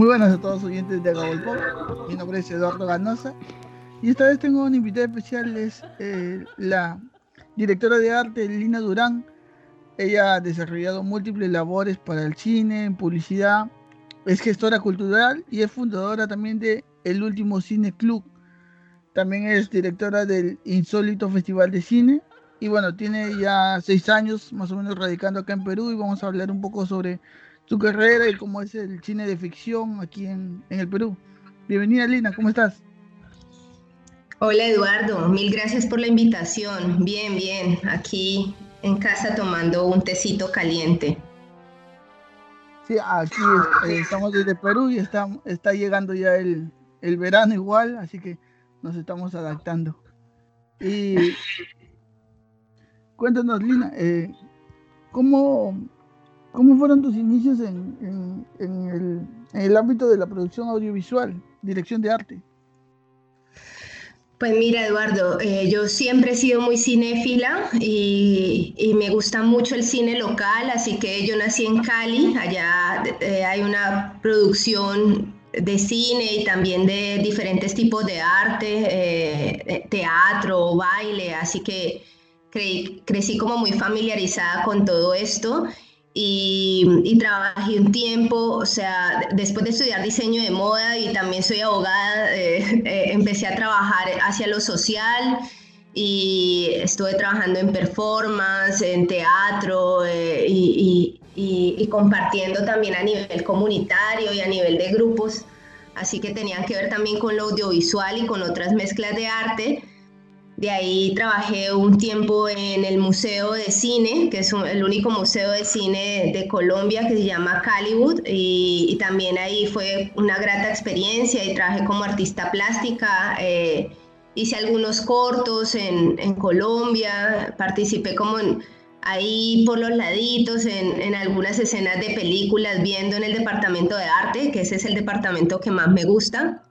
Muy buenas a todos los oyentes de Agabol Mi nombre es Eduardo Ganosa y esta vez tengo una invitada especial, es eh, la directora de arte Lina Durán. Ella ha desarrollado múltiples labores para el cine, en publicidad, es gestora cultural y es fundadora también de El Último Cine Club. También es directora del Insólito Festival de Cine y bueno, tiene ya seis años más o menos radicando acá en Perú y vamos a hablar un poco sobre tu carrera y cómo es el cine de ficción aquí en, el Perú. Bienvenida Lina, ¿cómo estás? Hola Eduardo, mil gracias por la invitación. Bien, bien, aquí en casa tomando un tecito caliente. Sí, aquí eh, estamos desde Perú y está, está llegando ya el, el verano igual, así que nos estamos adaptando. Y cuéntanos, Lina, eh, ¿cómo, ¿Cómo fueron tus inicios en, el, ámbito de la producción audiovisual, dirección de arte? Pues mira, Eduardo, eh, yo siempre he sido muy cinéfila y, me gusta mucho el cine local, así que yo nací en Cali, allá eh, hay una producción de cine y también de diferentes tipos de arte, eh, teatro, baile, así que crecí como muy familiarizada con todo esto y, trabajé un tiempo, o sea, después de estudiar diseño de moda y también soy abogada, eh, eh, empecé a trabajar hacia lo social y estuve trabajando en performance, en teatro eh, y, y, compartiendo también a nivel comunitario y a nivel de grupos, así que tenían que ver también con lo audiovisual y con otras mezclas de arte. De ahí trabajé un tiempo en el Museo de Cine, que es el único museo de cine de Colombia que se llama Caliwood, y, también ahí fue una grata experiencia y trabajé como artista plástica. Eh, hice algunos cortos en, Colombia, participé como ahí por los laditos en, en, algunas escenas de películas, viendo en el departamento de arte, que ese es el departamento que más me gusta.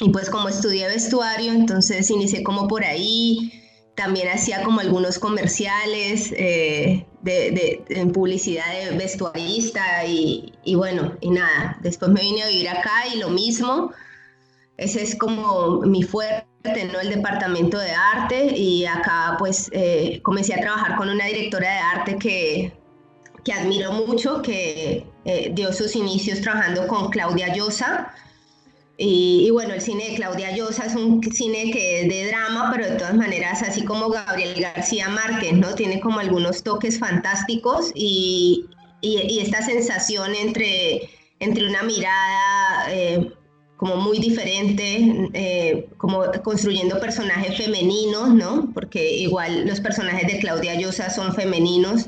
Y pues como estudié vestuario, entonces inicié como por ahí, también hacía como algunos comerciales eh, de, en publicidad de vestuarista y, y, bueno, y nada, después me vine a vivir acá y lo mismo, ese es como mi fuerte, ¿no? El departamento de arte. Y acá pues eh, comencé a trabajar con una directora de arte que, que admiro mucho, que eh, dio sus inicios trabajando con Claudia Llosa y, bueno, el cine de Claudia Llosa es un cine que es de drama, pero de todas maneras, así como Gabriel García Márquez, ¿no? Tiene como algunos toques fantásticos y, y, esta sensación entre, entre una mirada eh, como muy diferente, eh, como construyendo personajes femeninos, ¿no? Porque igual los personajes de Claudia Llosa son femeninos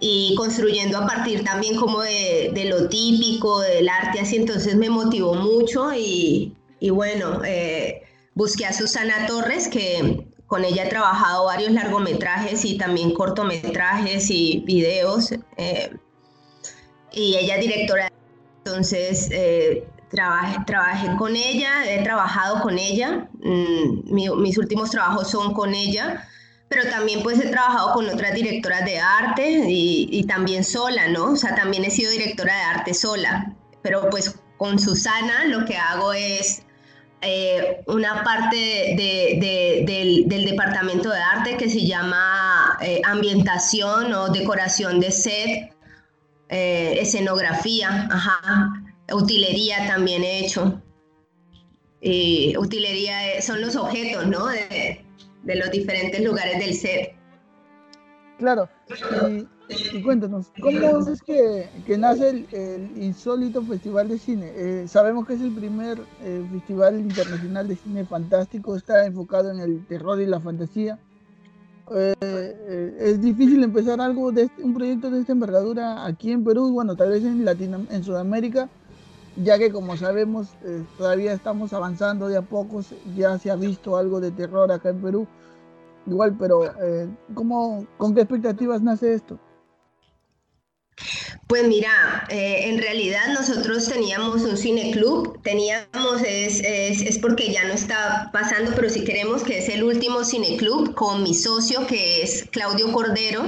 y construyendo a partir también como de, lo típico del arte, así. Entonces me motivó mucho y, bueno, eh, busqué a Susana Torres, que con ella he trabajado varios largometrajes y también cortometrajes y videos, eh, y ella es directora, entonces eh, trabajé, trabajé, con ella, he trabajado con ella, mm, mis últimos trabajos son con ella pero también pues he trabajado con otras directoras de arte y, también sola, ¿no? O sea, también he sido directora de arte sola, pero pues con Susana lo que hago es eh, una parte del, departamento de arte que se llama eh, ambientación o decoración de set, eh, escenografía, ajá, utilería también he hecho. utilería son los objetos, ¿no? Los diferentes lugares del set. Claro, y, cuéntanos, ¿cómo es que, nace el, insólito Festival de Cine? Eh, sabemos que es el primer eh, festival internacional de cine fantástico, está enfocado en el terror y la fantasía. Eh, es difícil empezar algo de este, un proyecto de esta envergadura aquí en Perú bueno, tal vez en Latino, en Sudamérica, ya que como sabemos eh, todavía estamos avanzando de a pocos, ya se ha visto algo de terror acá en Perú, igual, pero eh, ¿cómo, ¿con qué expectativas nace esto? Pues mira, eh, en realidad nosotros teníamos un cineclub, teníamos, es, es, porque ya no está pasando, pero si queremos que es el último cineclub con mi socio que es Claudio Cordero,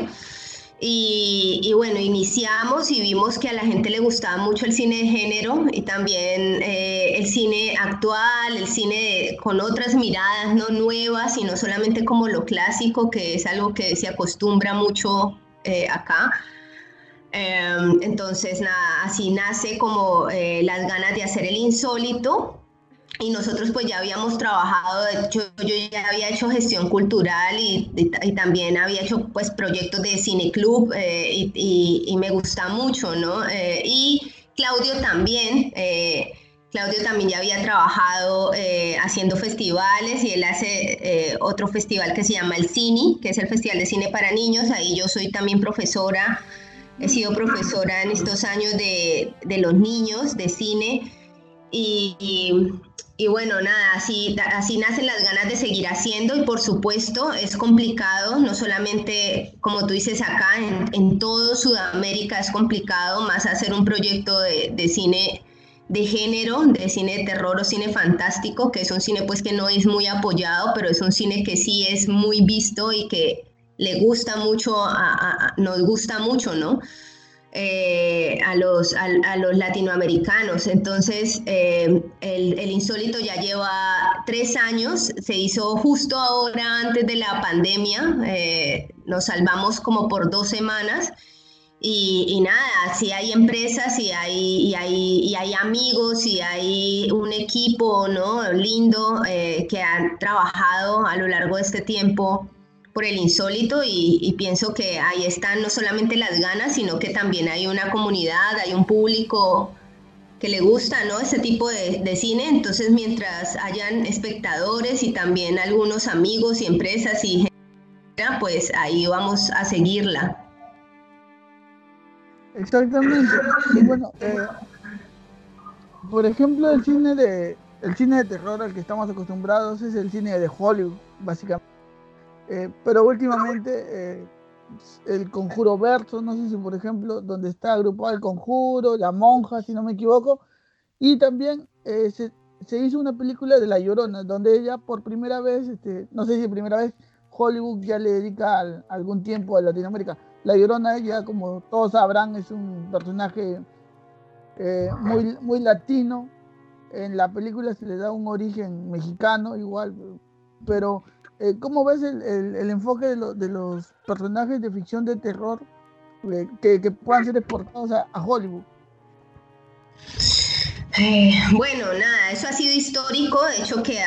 Y, bueno, iniciamos y vimos que a la gente le gustaba mucho el cine de género y también eh, el cine actual, el cine con otras miradas, no nuevas, y no solamente como lo clásico, que es algo que se acostumbra mucho eh, acá. Em, entonces, así nace como eh, las ganas de hacer el insólito y nosotros pues ya habíamos trabajado, yo, yo ya había hecho gestión cultural y, también había hecho pues proyectos de cineclub eh, y, me gusta mucho, ¿no? Eh, y Claudio también, eh, Claudio también ya había trabajado haciendo festivales y él hace otro festival que se llama el CINI, que es el Festival de Cine para Niños, ahí yo soy también profesora, he sido profesora en estos años de, de los niños de cine. Y, bueno, nada, así, así nacen las ganas de seguir haciendo y por supuesto es complicado, no solamente como tú dices acá, en, en todo Sudamérica es complicado más hacer un proyecto de, de, cine de género, de cine de terror o cine fantástico, que es un cine pues que no es muy apoyado, pero es un cine que sí es muy visto y que le gusta mucho, a, nos gusta mucho, ¿no? Eh, a, los, a, los latinoamericanos. Entonces, eh, el, insólito ya lleva tres años, se hizo justo ahora antes de la pandemia, eh, nos salvamos como por dos semanas. Y, nada, si hay empresas y hay, y hay, y hay amigos y hay un equipo ¿no? lindo que han trabajado a lo largo de este tiempo por el insólito y, pienso que ahí están no solamente las ganas, sino que también hay una comunidad, hay un público que le gusta ¿no? ese tipo de, cine. Entonces, mientras hayan espectadores y también algunos amigos y empresas y gente, pues ahí vamos a seguirla. Exactamente. Y bueno, eh, por ejemplo, el cine de el cine de terror al que estamos acostumbrados es el cine de Hollywood, básicamente eh, pero últimamente eh, el Conjuro Verso, no sé si por ejemplo, donde está agrupado el Conjuro, La Monja, si no me equivoco, y también eh, se, se, hizo una película de La Llorona, donde ella por primera vez, este, no sé si primera vez, Hollywood ya le dedica algún tiempo a Latinoamérica. La Llorona, ya como todos sabrán, es un personaje muy, muy latino. En la película se le da un origen mexicano igual, pero eh, ¿cómo ves el, el, enfoque de, de, los personajes de ficción de terror eh, que, que, puedan ser exportados a, Hollywood? Eh, bueno, nada, eso ha sido histórico, de hecho que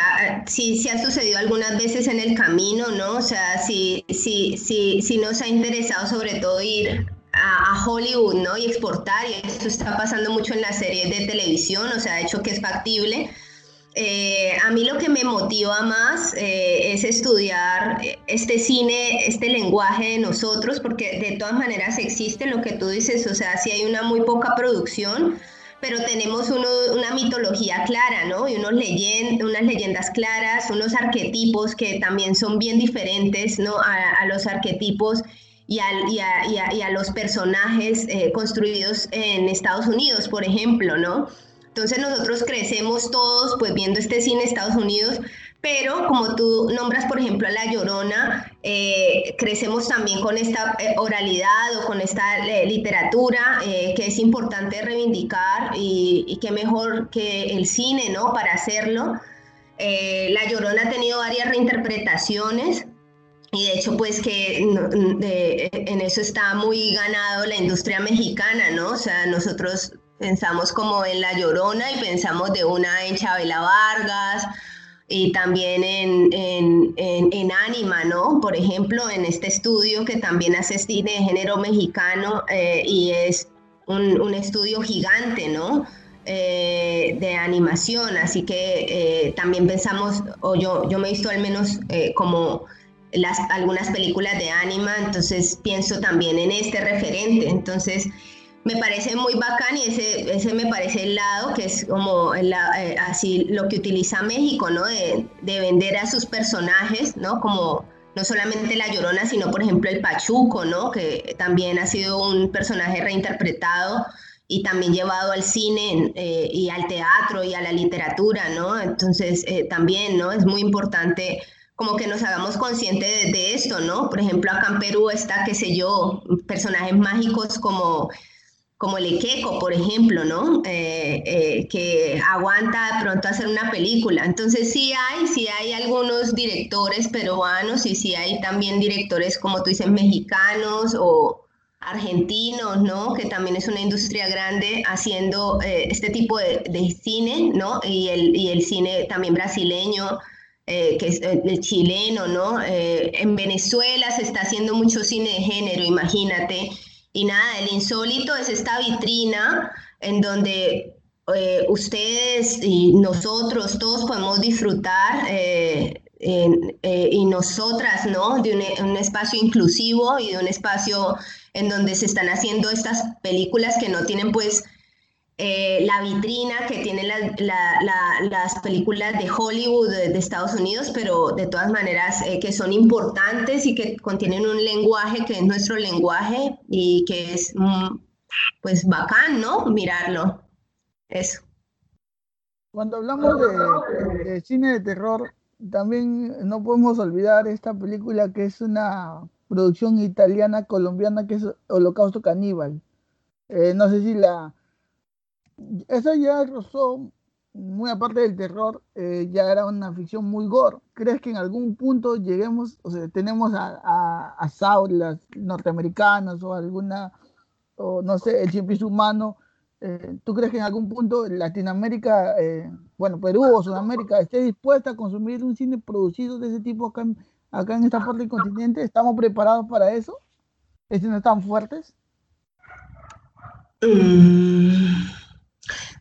sí, sí ha sucedido algunas veces en el camino, ¿no? O sea, sí, sí, sí, sí nos ha interesado sobre todo ir a, a, Hollywood, ¿no? Y exportar, y esto está pasando mucho en las series de televisión, o sea, de hecho que es factible. Eh, a mí lo que me motiva más eh, es estudiar este cine, este lenguaje de nosotros, porque de todas maneras existe lo que tú dices, o sea, si hay una muy poca producción, pero tenemos una mitología clara, ¿no? Y unos unas leyendas claras, unos arquetipos que también son bien diferentes, ¿no? A, los arquetipos y, a, los personajes eh, construidos en Estados Unidos, por ejemplo, ¿no? Entonces nosotros crecemos todos pues viendo este cine en Estados Unidos, pero como tú nombras, por ejemplo, a La Llorona, eh, crecemos también con esta eh, oralidad o con esta eh, literatura que es importante reivindicar y, y qué mejor que el cine, ¿no? Para hacerlo. la Llorona ha tenido varias reinterpretaciones. Y de hecho, pues que en eso está muy ganado la industria mexicana, ¿no? O sea, nosotros Pensamos como en La Llorona y pensamos de una en Chabela Vargas y también en, en, en, Anima, ¿no? Por ejemplo, en este estudio que también hace cine de género mexicano eh, y es un, un, estudio gigante, ¿no? Eh, de animación, así que eh, también pensamos, o yo, yo me he visto al menos como las, algunas películas de Anima, entonces pienso también en este referente, entonces me parece muy bacán y ese, ese me parece el lado que es como eh, así lo que utiliza México, ¿no? De, de, vender a sus personajes, ¿no? Como no solamente La Llorona, sino por ejemplo el Pachuco, ¿no? Que también ha sido un personaje reinterpretado y también llevado al cine eh, y al teatro y a la literatura, ¿no? Entonces eh, también, ¿no? Es muy importante como que nos hagamos conscientes de, esto, ¿no? Por ejemplo, acá en Perú está, qué sé yo, personajes mágicos como, como el Equeco, por ejemplo, ¿no? Eh, eh, que aguanta de pronto hacer una película. Entonces sí hay, sí hay algunos directores peruanos y sí hay también directores, como tú dices, mexicanos o argentinos, ¿no? Que también es una industria grande haciendo eh, este tipo de, cine, ¿no? Y el, y el cine también brasileño que es el chileno, ¿no? En Venezuela se está haciendo mucho cine de género, imagínate. Y nada, el insólito es esta vitrina en donde ustedes y nosotros todos podemos disfrutar y nosotras, ¿no? De un, un, espacio inclusivo y de un espacio en donde se están haciendo estas películas que no tienen pues eh, la vitrina que tienen las películas de Hollywood de, Estados Unidos, pero de todas maneras eh, que son importantes y que contienen un lenguaje que es nuestro lenguaje y que es mm, pues bacán, ¿no? Mirarlo. Eso. Cuando hablamos de, cine de terror, también no podemos olvidar esta película que es una producción italiana colombiana que es Holocausto Caníbal. Eh, no sé si la, esa ya rozó, muy aparte del terror, eh, ya era una ficción muy gore. ¿Crees que en algún punto lleguemos, o sea, tenemos a, a, a saulas norteamericanas o alguna, o no sé, el cien humano? Eh, ¿Tú crees que en algún punto Latinoamérica, eh, bueno, Perú o Sudamérica, esté dispuesta a consumir un cine producido de ese tipo acá en, acá en esta parte del continente? ¿Estamos preparados para eso? ¿Están están fuertes? Mm.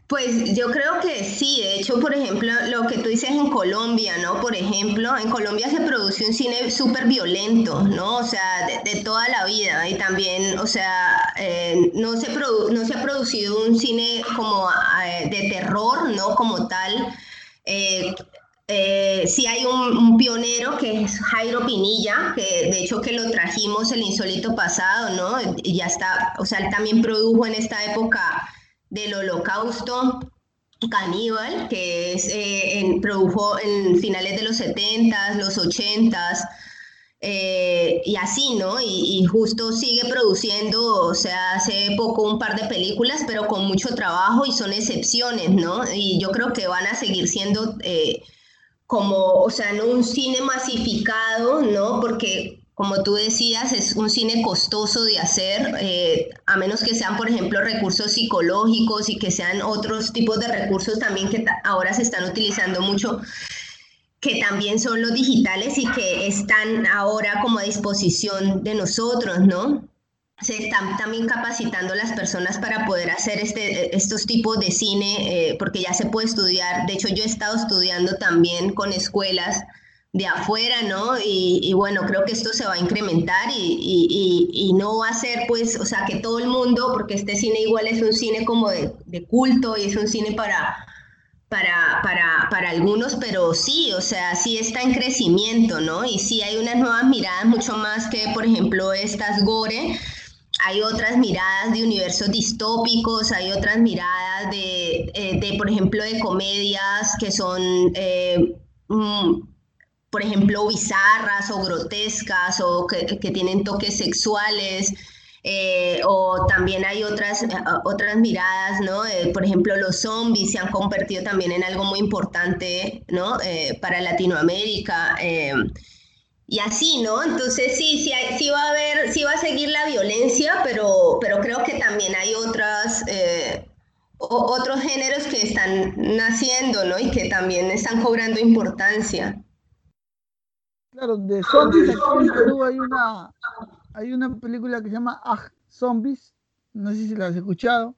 Pues yo creo que sí, de hecho, por ejemplo, lo que tú dices en Colombia, ¿no? Por ejemplo, en Colombia se produce un cine súper violento, ¿no? O sea, de, toda la vida y también, o sea, eh, no, se no se ha producido un cine como eh, de terror, ¿no? Como tal. Eh, sí hay un, un, pionero que es Jairo Pinilla, que de hecho que lo trajimos el insólito pasado, ¿no? Y ya está, o sea, él también produjo en esta época del holocausto caníbal, que es, eh, produjo en finales de los 70s, los 80s, eh, y así, ¿no? Y, justo sigue produciendo, o sea, hace poco un par de películas, pero con mucho trabajo y son excepciones, ¿no? Y yo creo que van a seguir siendo eh, como, o sea, no un cine masificado, ¿no? Porque como tú decías, es un cine costoso de hacer, eh, a menos que sean, por ejemplo, recursos psicológicos y que sean otros tipos de recursos también que ahora se están utilizando mucho, que también son los digitales y que están ahora como a disposición de nosotros, ¿no? Se están también capacitando las personas para poder hacer este, estos tipos de cine, eh, porque ya se puede estudiar. De hecho, yo he estado estudiando también con escuelas de afuera, ¿no? Y, bueno, creo que esto se va a incrementar y, no va a ser, pues, o sea, que todo el mundo, porque este cine igual es un cine como de, culto y es un cine para, para, para, para, algunos, pero sí, o sea, sí está en crecimiento, ¿no? Y sí hay unas nuevas miradas mucho más que, por ejemplo, estas gore. Hay otras miradas de universos distópicos, hay otras miradas de, eh, de por ejemplo, de comedias que son... Eh, mm, por ejemplo, bizarras o grotescas o que, tienen toques sexuales. Eh, o también hay otras, eh, otras miradas, ¿no? Eh, por ejemplo, los zombies se han convertido también en algo muy importante, ¿no? para Latinoamérica. y así, ¿no? Entonces sí, sí, sí va a haber, sí va a seguir la violencia, pero, pero creo que también hay otras, otros géneros que están naciendo, ¿no? Y que también están cobrando importancia. Claro, de zombies aquí en Perú hay una, hay una película que se llama Ah, Zombies. No sé si la has escuchado.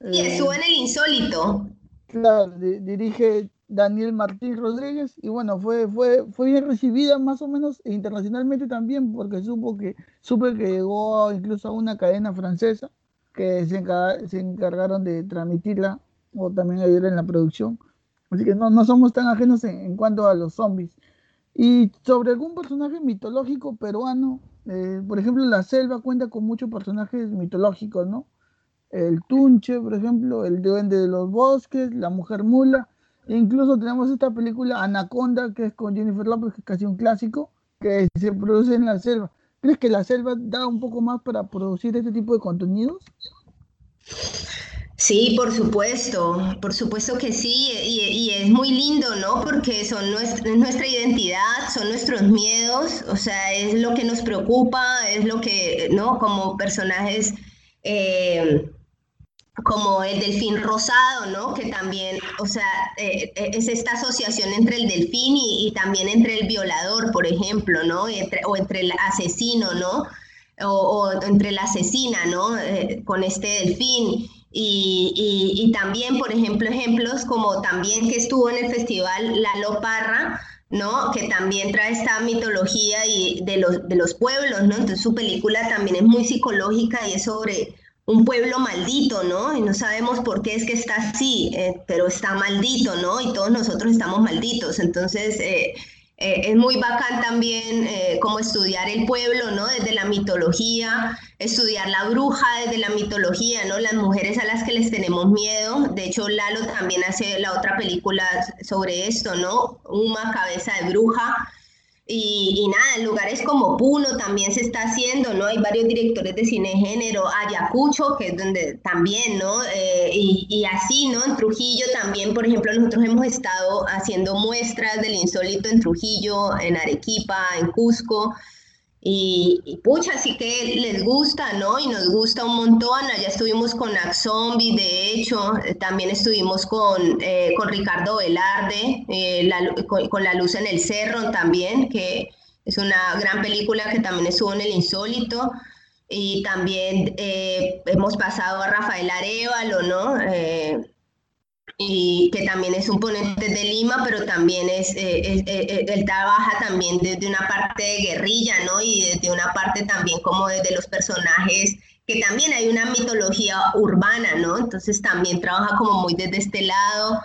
Y eh, en el insólito. Claro, dirige Daniel Martín Rodríguez y bueno, fue, fue, fue bien recibida más o menos internacionalmente también porque supo que, supe que llegó incluso a una cadena francesa que se, se encargaron de transmitirla o también ayudar en la producción. Así que no, no somos tan ajenos en cuanto a los zombies. Y sobre algún personaje mitológico peruano, eh, por ejemplo, la selva cuenta con muchos personajes mitológicos, ¿no? El Tunche, por ejemplo, el duende de los bosques, la mujer mula. incluso tenemos esta película Anaconda, que es con Jennifer Lopez, que es casi un clásico, que se produce en la selva. ¿Crees que la selva da un poco más para producir este tipo de contenidos? Sí, por supuesto, por supuesto que sí, y, es muy lindo, ¿no? Porque son nuestra, es nuestra identidad, son nuestros miedos, o sea, es lo que nos preocupa, es lo que, ¿no? Como personajes eh, como el delfín rosado, ¿no? Que también, o sea, eh, eh, es esta asociación entre el delfín y, también entre el violador, por ejemplo, ¿no? o entre el asesino, ¿no? O, entre la asesina, ¿no? con este delfín. Y, también, por ejemplo, ejemplos como también que estuvo en el festival Lalo Parra, ¿no? Que también trae esta mitología y de, los, de los pueblos, ¿no? Entonces su película también es muy psicológica y es sobre un pueblo maldito, ¿no? Y no sabemos por qué es que está así, eh, pero está maldito, ¿no? Y todos nosotros estamos malditos. Entonces, eh, eh, es muy bacán también eh, como estudiar el pueblo, ¿no? Desde la mitología, estudiar la bruja desde la mitología, ¿no? Las mujeres a las que les tenemos miedo. De hecho, Lalo también hace la otra película sobre esto, ¿no? Uma cabeza de bruja. Y, nada, en lugares como Puno también se está haciendo, ¿no? Hay varios directores de cine de género, Ayacucho, que es donde también, ¿no? Eh, y, y, así, ¿no? En Trujillo también, por ejemplo, nosotros hemos estado haciendo muestras del insólito en Trujillo, en Arequipa, en Cusco. Y, pucha, así que les gusta, ¿no? Y nos gusta un montón. Allá estuvimos con Axombi, de hecho, eh, también estuvimos con, eh, con Ricardo Velarde, eh, con, La Luz en el Cerro también, que es una gran película que también estuvo en El Insólito. Y también hemos pasado a Rafael Arevalo, ¿no? Y que también es un ponente de Lima, pero también es, eh, eh, él trabaja también desde una parte de guerrilla, ¿no? Y desde una parte también como desde los personajes, que también hay una mitología urbana, ¿no? Entonces también trabaja como muy desde este lado,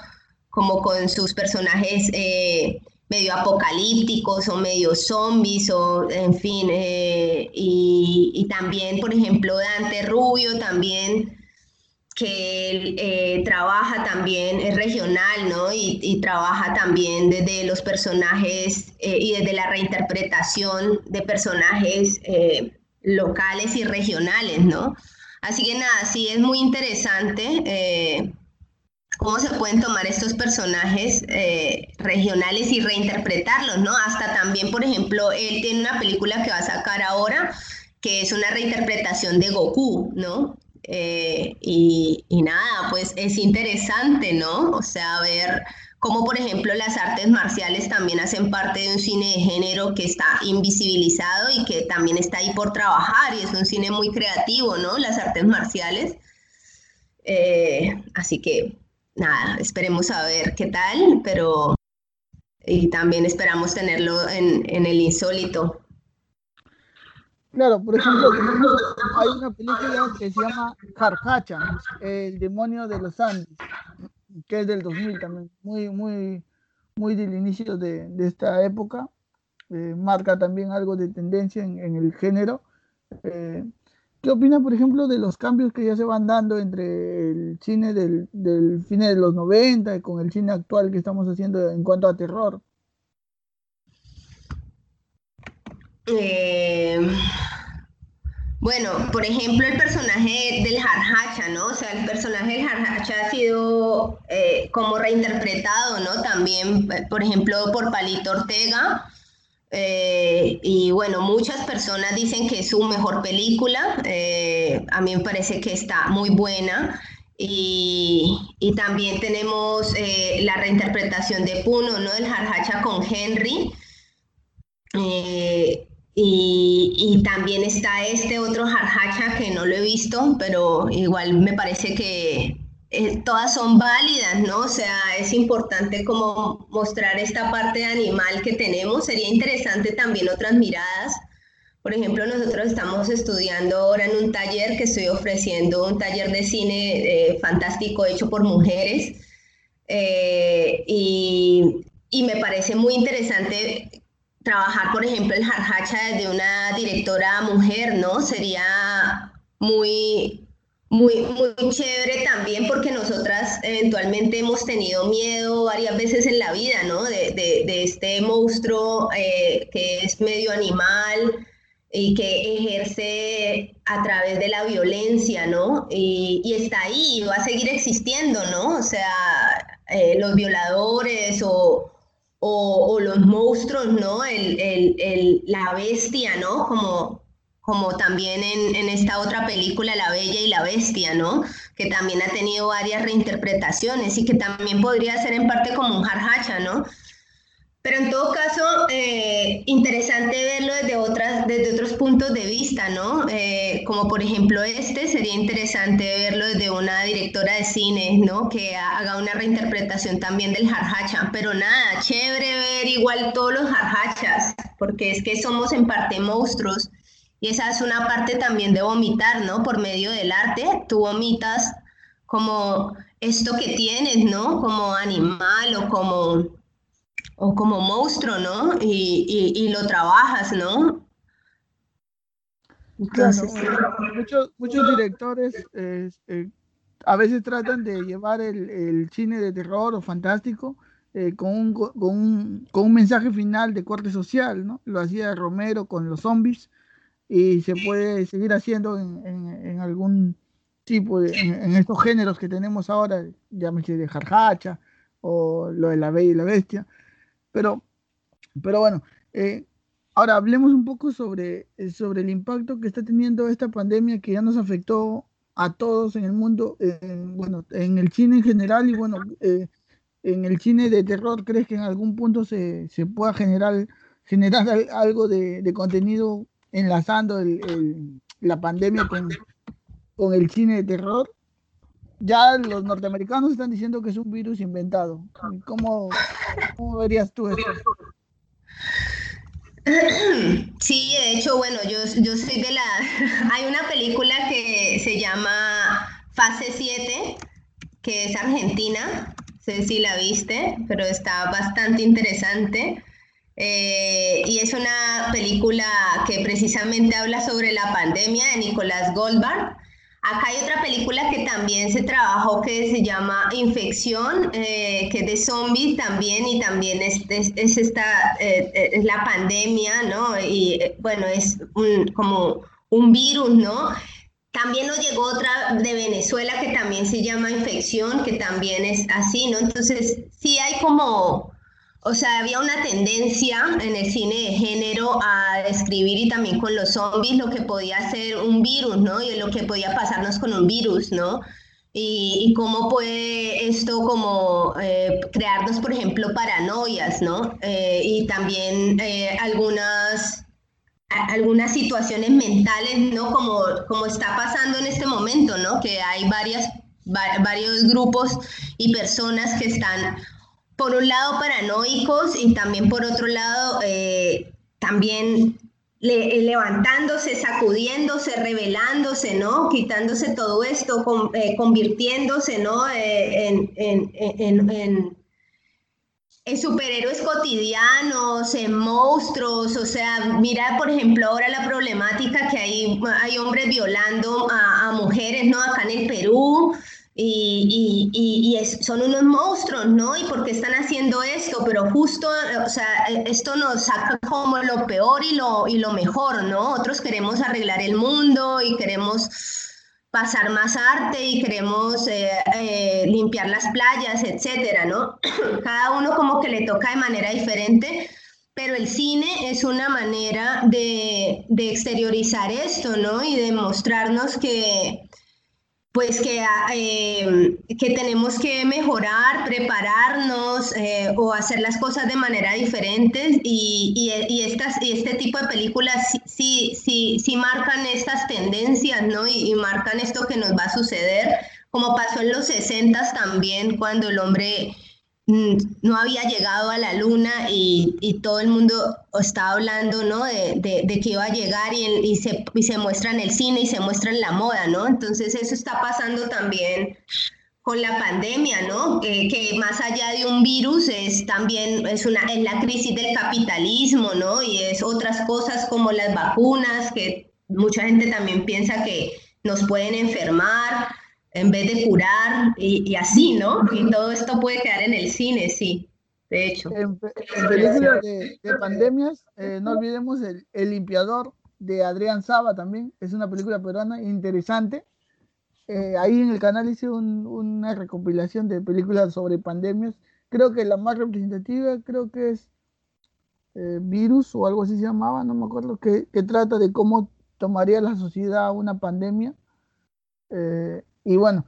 como con sus personajes eh, medio apocalípticos o medio zombies o en fin, y, y también, por ejemplo, Dante Rubio también que eh, trabaja también, es regional, ¿no? Y, trabaja también desde los personajes eh, y desde la reinterpretación de personajes eh, locales y regionales, ¿no? Así que nada, sí es muy interesante cómo se pueden tomar estos personajes regionales y reinterpretarlos, ¿no? Hasta también, por ejemplo, él tiene una película que va a sacar ahora que es una reinterpretación de Goku, ¿no? Eh, y, nada, pues es interesante, ¿no? O sea, ver cómo, por ejemplo, las artes marciales también hacen parte de un cine de género que está invisibilizado y que también está ahí por trabajar y es un cine muy creativo, ¿no? Las artes marciales. Eh, así que, nada, esperemos a ver qué tal, pero... Y también esperamos tenerlo en, en el insólito. Claro, por ejemplo, hay una película que se llama Carcacha, el demonio de los Andes, que es del 2000 también, muy, muy, muy del inicio de, esta época. Eh, marca también algo de tendencia en, el género. Eh, ¿Qué opinas, por ejemplo, de los cambios que ya se van dando entre el cine del, del cine de los 90 y con el cine actual que estamos haciendo en cuanto a terror? Eh, bueno, por ejemplo, el personaje del Jarhacha, ¿no? O sea, el personaje del Jarhacha ha sido eh, como reinterpretado, ¿no? También, por ejemplo, por Palito Ortega. Eh, y bueno, muchas personas dicen que es su mejor película. a mí me parece que está muy buena. Y, también tenemos la reinterpretación de Puno, ¿no? Del Jarhacha con Henry. Y, también está este otro jarhacha que no lo he visto, pero igual me parece que eh, todas son válidas, ¿no? O sea, es importante como mostrar esta parte animal que tenemos. Sería interesante también otras miradas. Por ejemplo, nosotros estamos estudiando ahora en un taller que estoy ofreciendo, un taller de cine eh, fantástico hecho por mujeres. Eh, y, y me parece muy interesante trabajar, por ejemplo, el jarhacha de una directora mujer, ¿no? Sería muy, muy, muy chévere también porque nosotras eventualmente hemos tenido miedo varias veces en la vida, ¿no? De, este monstruo eh, que es medio animal y que ejerce a través de la violencia, ¿no? Y, y está ahí y va a seguir existiendo, ¿no? O sea, eh, los violadores o, o, los monstruos, ¿no? El, el, el, la bestia, ¿no? Como, como también en, en, esta otra película, La Bella y la Bestia, ¿no? Que también ha tenido varias reinterpretaciones y que también podría ser en parte como un jarjacha, ¿no? Pero en todo caso, eh, interesante verlo desde, otras, desde otros puntos de vista, ¿no? Eh, como por ejemplo este, sería interesante verlo desde una directora de cine, ¿no? Que haga una reinterpretación también del jarjacha. Pero nada, chévere ver igual todos los jarjachas, porque es que somos en parte monstruos y esa es una parte también de vomitar, ¿no? Por medio del arte, tú vomitas como esto que tienes, ¿no? Como animal o como, o como monstruo, ¿no? Y, y, lo trabajas, ¿no? Entonces, claro, muchos, muchos directores eh, a veces tratan de llevar el, el, cine de terror o fantástico eh, con, un, con, un, con, un, mensaje final de corte social, ¿no? Lo hacía Romero con los zombies, y se puede seguir haciendo en, en, algún tipo de, en, estos géneros que tenemos ahora, llámese de jarjacha o lo de la bella y la bestia. Pero, pero bueno, eh, ahora hablemos un poco sobre, eh, sobre el impacto que está teniendo esta pandemia que ya nos afectó a todos en el mundo, bueno, en el cine en general y bueno, eh, en el cine de terror, ¿crees que en algún punto se, se pueda generar, generar algo de, de contenido enlazando el, la pandemia con, con el cine de terror, ya los norteamericanos están diciendo que es un virus inventado. ¿Cómo, cómo verías tú eso? Sí, de hecho, bueno, yo, yo soy de la... Hay una película que se llama Fase 7, que es argentina, no sé si la viste, pero está bastante interesante. Eh, y es una película que precisamente habla sobre la pandemia de Nicolás Goldberg. Acá hay otra película que también se trabajó que se llama Infección, eh, que es de zombies también y también es, es, esta, eh, es la pandemia, ¿no? Y bueno, es un, como un virus, ¿no? También nos llegó otra de Venezuela que también se llama Infección, que también es así, ¿no? Entonces, sí hay como o sea, había una tendencia en el cine de género a describir y también con los zombies lo que podía ser un virus, ¿no? Y lo que podía pasarnos con un virus, ¿no? Y, cómo puede esto como eh, crearnos, por ejemplo, paranoias, ¿no? Eh, y también eh, algunas, algunas situaciones mentales, ¿no? Como, como está pasando en este momento, ¿no? Que hay varias, varios grupos y personas que están por un lado paranoicos y también por otro lado eh, también eh, levantándose, sacudiéndose, revelándose, ¿no? Quitándose todo esto, eh, convirtiéndose, ¿no? en, en, superhéroes cotidianos, en monstruos, o sea, mira, por ejemplo, ahora la problemática que hay, hay hombres violando a, a mujeres, ¿no? Acá en el Perú, y, son unos monstruos, ¿no? ¿Y por qué están haciendo esto? Pero justo, o sea, esto nos saca como lo peor y lo, y lo mejor, ¿no? Otros queremos arreglar el mundo y queremos pasar más arte y queremos eh, eh, limpiar las playas, etcétera, ¿no? Cada uno como que le toca de manera diferente, pero el cine es una manera de, de exteriorizar esto, ¿no? Y de mostrarnos que pues que, eh, que tenemos que mejorar, prepararnos eh, o hacer las cosas de manera diferente y, y, estas, y este tipo de películas sí, sí, sí, marcan estas tendencias, ¿no? Y, marcan esto que nos va a suceder, como pasó en los 60 también, cuando el hombre no había llegado a la luna y, todo el mundo estaba hablando, ¿no? De, que iba a llegar y, se, se, muestra en el cine y se muestra en la moda, ¿no? Entonces eso está pasando también con la pandemia, ¿no? que más allá de un virus es también es una es la crisis del capitalismo, ¿no? Y es otras cosas como las vacunas que mucha gente también piensa que nos pueden enfermar en vez de curar y, así, ¿no? Y todo esto puede quedar en el cine, sí, de hecho. En, películas de, pandemias, eh, no olvidemos el, limpiador de Adrián Saba también, es una película peruana interesante. Eh, ahí en el canal hice una recopilación de películas sobre pandemias. Creo que la más representativa creo que es eh, Virus o algo así se llamaba, no me acuerdo, que, trata de cómo tomaría la sociedad una pandemia. Y bueno,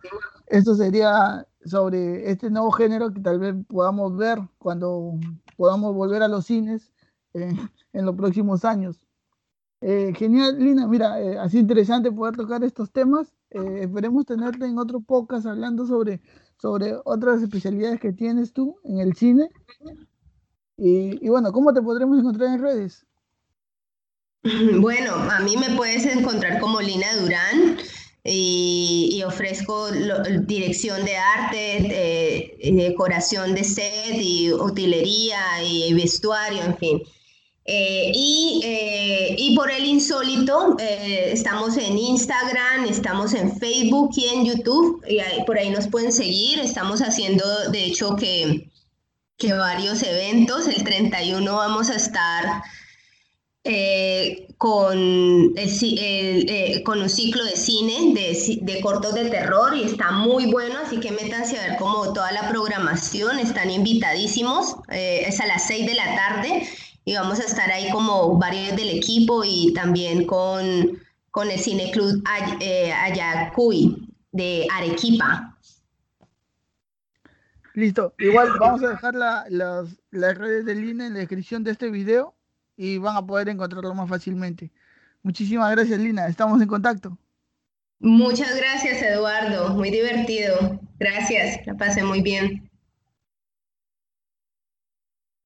esto sería sobre este nuevo género que tal vez podamos ver cuando podamos volver a los cines en los próximos años. Eh, genial, Lina, mira, eh, así interesante poder tocar estos temas. esperemos tenerte en otro podcast hablando sobre, sobre otras especialidades que tienes tú en el cine. Y, y bueno, ¿cómo te podremos encontrar en redes? Bueno, a mí me puedes encontrar como Lina Durán y, ofrezco dirección de arte, decoración de set y utilería y vestuario, en fin. Eh, eh, y, por el insólito, eh, estamos en Instagram, estamos en Facebook y en YouTube, y por ahí nos pueden seguir. Estamos haciendo, de hecho, que, que varios eventos. El 31 vamos a estar eh, eh, con un ciclo de cine, de, cortos de terror y está muy bueno, así que métanse a ver como toda la programación, están invitadísimos, eh, es a las 6 de la tarde y vamos a estar ahí como varios del equipo y también con, con el Cine Club Ayacuy de Arequipa. Listo, igual vamos a dejar la, las, las redes de línea en la descripción de este video y van a poder encontrarlo más fácilmente. Muchísimas gracias, Lina. Estamos en contacto. Muchas gracias, Eduardo. Muy divertido. Gracias. La pasé muy bien.